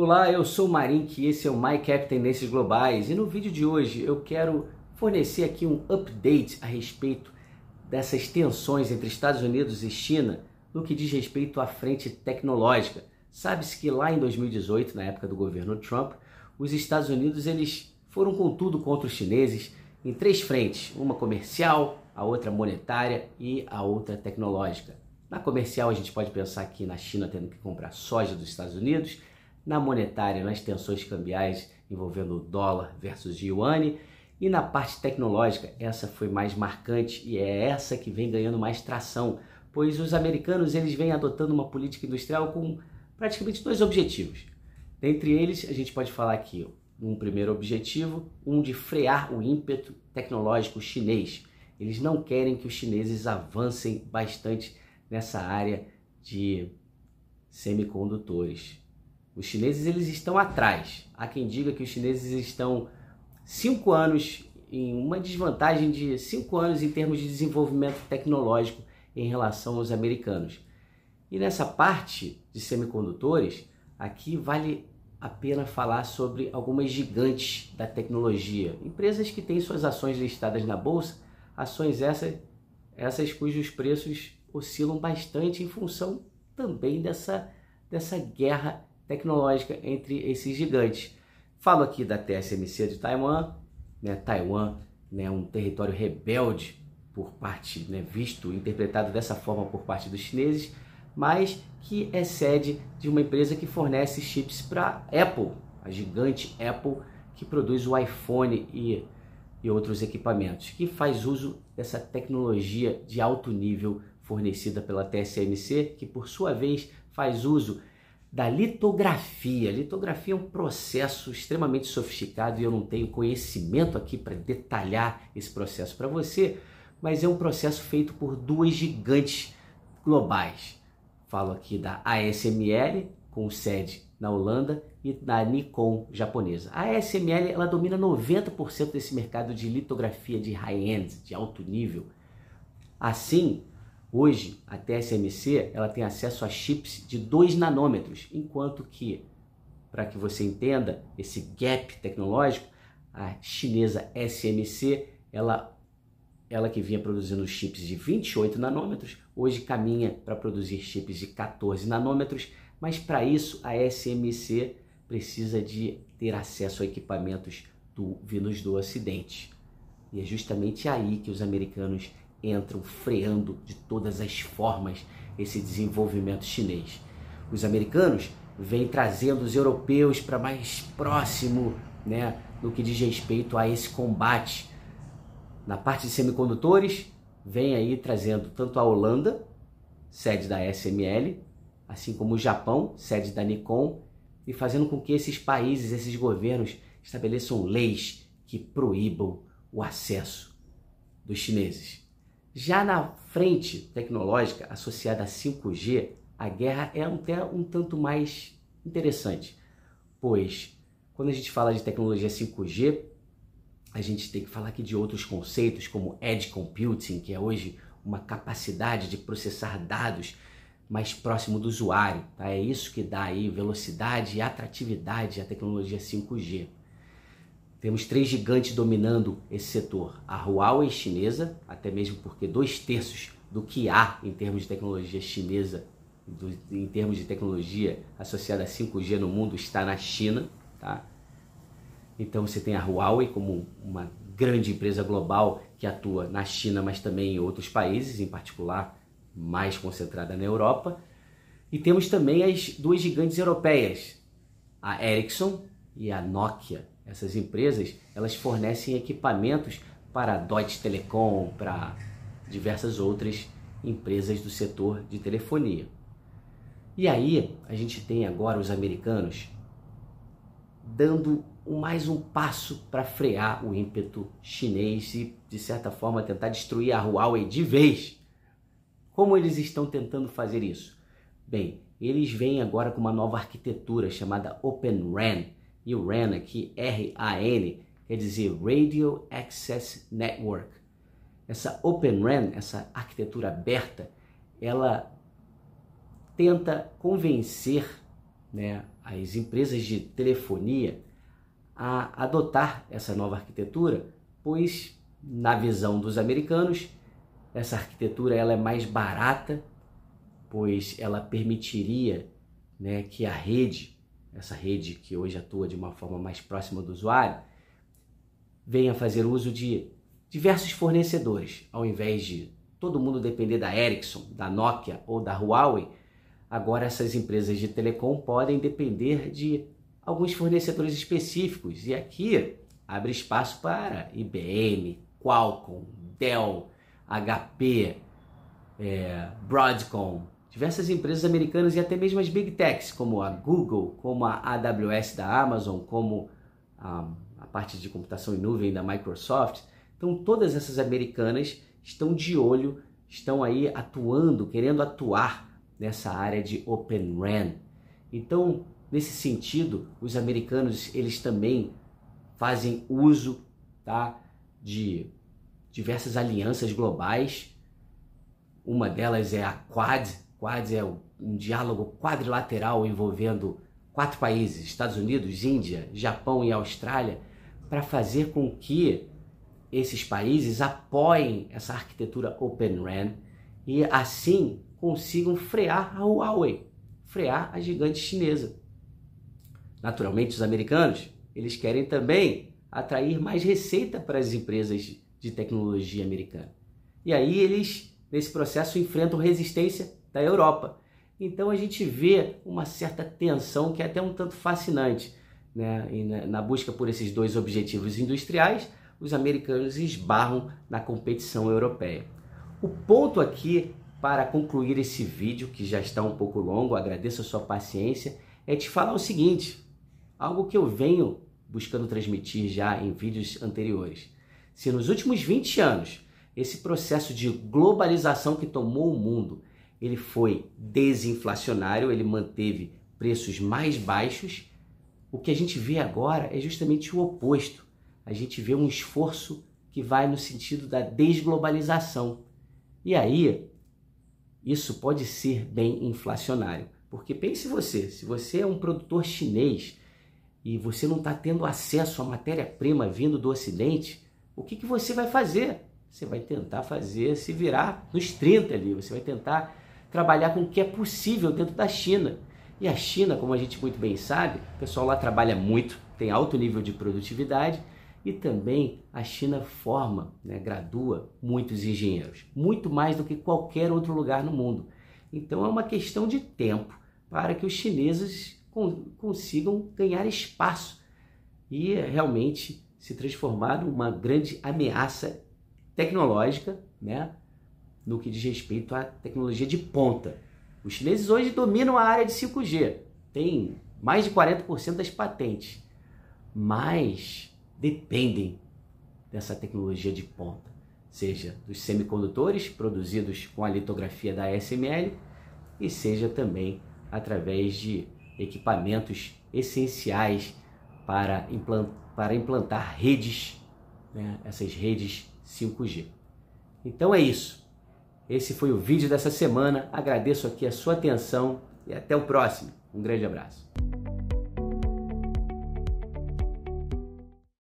Olá, eu sou o Marink e esse é o My Cap Tendências Globais e no vídeo de hoje eu quero fornecer aqui um update a respeito dessas tensões entre Estados Unidos e China no que diz respeito à frente tecnológica. Sabe-se que lá em 2018, na época do governo Trump, os Estados Unidos eles foram com tudo contra os chineses em três frentes, uma comercial, a outra monetária e a outra tecnológica. Na comercial a gente pode pensar aqui na China tendo que comprar soja dos Estados Unidos, na monetária nas tensões cambiais envolvendo o dólar versus yuan e na parte tecnológica essa foi mais marcante e é essa que vem ganhando mais tração, pois os americanos eles vêm adotando uma política industrial com praticamente dois objetivos. Dentre eles, a gente pode falar aqui um primeiro objetivo, um de frear o ímpeto tecnológico chinês. Eles não querem que os chineses avancem bastante nessa área de semicondutores. Os chineses eles estão atrás. Há quem diga que os chineses estão cinco anos em uma desvantagem de cinco anos em termos de desenvolvimento tecnológico em relação aos americanos. E nessa parte de semicondutores, aqui vale a pena falar sobre algumas gigantes da tecnologia, empresas que têm suas ações listadas na bolsa, ações essas, essas cujos preços oscilam bastante em função também dessa, dessa guerra tecnológica entre esses gigantes. Falo aqui da TSMC de Taiwan, né? Taiwan né, um território rebelde por parte, né, visto, interpretado dessa forma por parte dos chineses, mas que é sede de uma empresa que fornece chips para Apple, a gigante Apple que produz o iPhone e, e outros equipamentos, que faz uso dessa tecnologia de alto nível fornecida pela TSMC, que por sua vez faz uso da litografia. Litografia é um processo extremamente sofisticado e eu não tenho conhecimento aqui para detalhar esse processo para você, mas é um processo feito por duas gigantes globais. Falo aqui da ASML, com sede na Holanda, e da Nikon japonesa. A ASML ela domina 90% desse mercado de litografia de high-end, de alto nível. Assim, hoje a TSMC ela tem acesso a chips de 2 nanômetros, enquanto que, para que você entenda esse gap tecnológico, a chinesa SMC ela ela que vinha produzindo chips de 28 nanômetros, hoje caminha para produzir chips de 14 nanômetros, mas para isso a SMC precisa de ter acesso a equipamentos do, vindos do Ocidente. E é justamente aí que os americanos entram freando de todas as formas esse desenvolvimento chinês. Os americanos vêm trazendo os europeus para mais próximo, né, no que diz respeito a esse combate na parte de semicondutores, vem aí trazendo tanto a Holanda, sede da SML, assim como o Japão, sede da Nikon, e fazendo com que esses países, esses governos estabeleçam leis que proíbam o acesso dos chineses. Já na frente tecnológica associada a 5G, a guerra é até um tanto mais interessante, pois quando a gente fala de tecnologia 5G, a gente tem que falar aqui de outros conceitos como edge computing, que é hoje uma capacidade de processar dados mais próximo do usuário. Tá? É isso que dá aí velocidade e atratividade à tecnologia 5G. Temos três gigantes dominando esse setor. A Huawei chinesa, até mesmo porque dois terços do que há em termos de tecnologia chinesa, do, em termos de tecnologia associada a 5G no mundo, está na China. Tá? Então você tem a Huawei como uma grande empresa global que atua na China, mas também em outros países, em particular mais concentrada na Europa. E temos também as duas gigantes europeias, a Ericsson e a Nokia. Essas empresas, elas fornecem equipamentos para a Deutsche Telekom, para diversas outras empresas do setor de telefonia. E aí, a gente tem agora os americanos dando mais um passo para frear o ímpeto chinês e, de certa forma, tentar destruir a Huawei de vez. Como eles estão tentando fazer isso? Bem, eles vêm agora com uma nova arquitetura chamada Open RAN. E o RAN aqui, R-A-N, quer dizer Radio Access Network. Essa Open RAN, essa arquitetura aberta, ela tenta convencer né, as empresas de telefonia a adotar essa nova arquitetura, pois na visão dos americanos, essa arquitetura ela é mais barata, pois ela permitiria né, que a rede, essa rede que hoje atua de uma forma mais próxima do usuário, venha fazer uso de diversos fornecedores, ao invés de todo mundo depender da Ericsson, da Nokia ou da Huawei, agora essas empresas de telecom podem depender de alguns fornecedores específicos. E aqui abre espaço para IBM, Qualcomm, Dell, HP, é, Broadcom, diversas empresas americanas e até mesmo as big techs, como a Google, como a AWS da Amazon, como a, a parte de computação em nuvem da Microsoft. Então, todas essas americanas estão de olho, estão aí atuando, querendo atuar nessa área de Open RAN. Então, nesse sentido, os americanos eles também fazem uso tá, de diversas alianças globais. Uma delas é a Quad. Quad é um diálogo quadrilateral envolvendo quatro países: Estados Unidos, Índia, Japão e Austrália, para fazer com que esses países apoiem essa arquitetura Open RAN e assim consigam frear a Huawei, frear a gigante chinesa. Naturalmente, os americanos, eles querem também atrair mais receita para as empresas de tecnologia americana. E aí eles, nesse processo, enfrentam resistência da Europa. Então a gente vê uma certa tensão que é até um tanto fascinante. Né? E na busca por esses dois objetivos industriais, os americanos esbarram na competição europeia. O ponto aqui para concluir esse vídeo, que já está um pouco longo, agradeço a sua paciência, é te falar o seguinte: algo que eu venho buscando transmitir já em vídeos anteriores. Se nos últimos 20 anos esse processo de globalização que tomou o mundo, ele foi desinflacionário, ele manteve preços mais baixos, o que a gente vê agora é justamente o oposto. A gente vê um esforço que vai no sentido da desglobalização. E aí, isso pode ser bem inflacionário. Porque pense você, se você é um produtor chinês e você não está tendo acesso à matéria-prima vindo do Ocidente, o que, que você vai fazer? Você vai tentar fazer se virar nos 30 ali, você vai tentar trabalhar com o que é possível dentro da China. E a China, como a gente muito bem sabe, o pessoal lá trabalha muito, tem alto nível de produtividade e também a China forma, né, gradua muitos engenheiros, muito mais do que qualquer outro lugar no mundo. Então é uma questão de tempo para que os chineses consigam ganhar espaço e realmente se transformar numa grande ameaça tecnológica, né, no que diz respeito à tecnologia de ponta. Os chineses hoje dominam a área de 5G, tem mais de 40% das patentes, mas dependem dessa tecnologia de ponta, seja dos semicondutores produzidos com a litografia da ASML e seja também através de equipamentos essenciais para implantar para implantar redes, né, essas redes 5G. Então é isso. Esse foi o vídeo dessa semana. Agradeço aqui a sua atenção e até o próximo. Um grande abraço.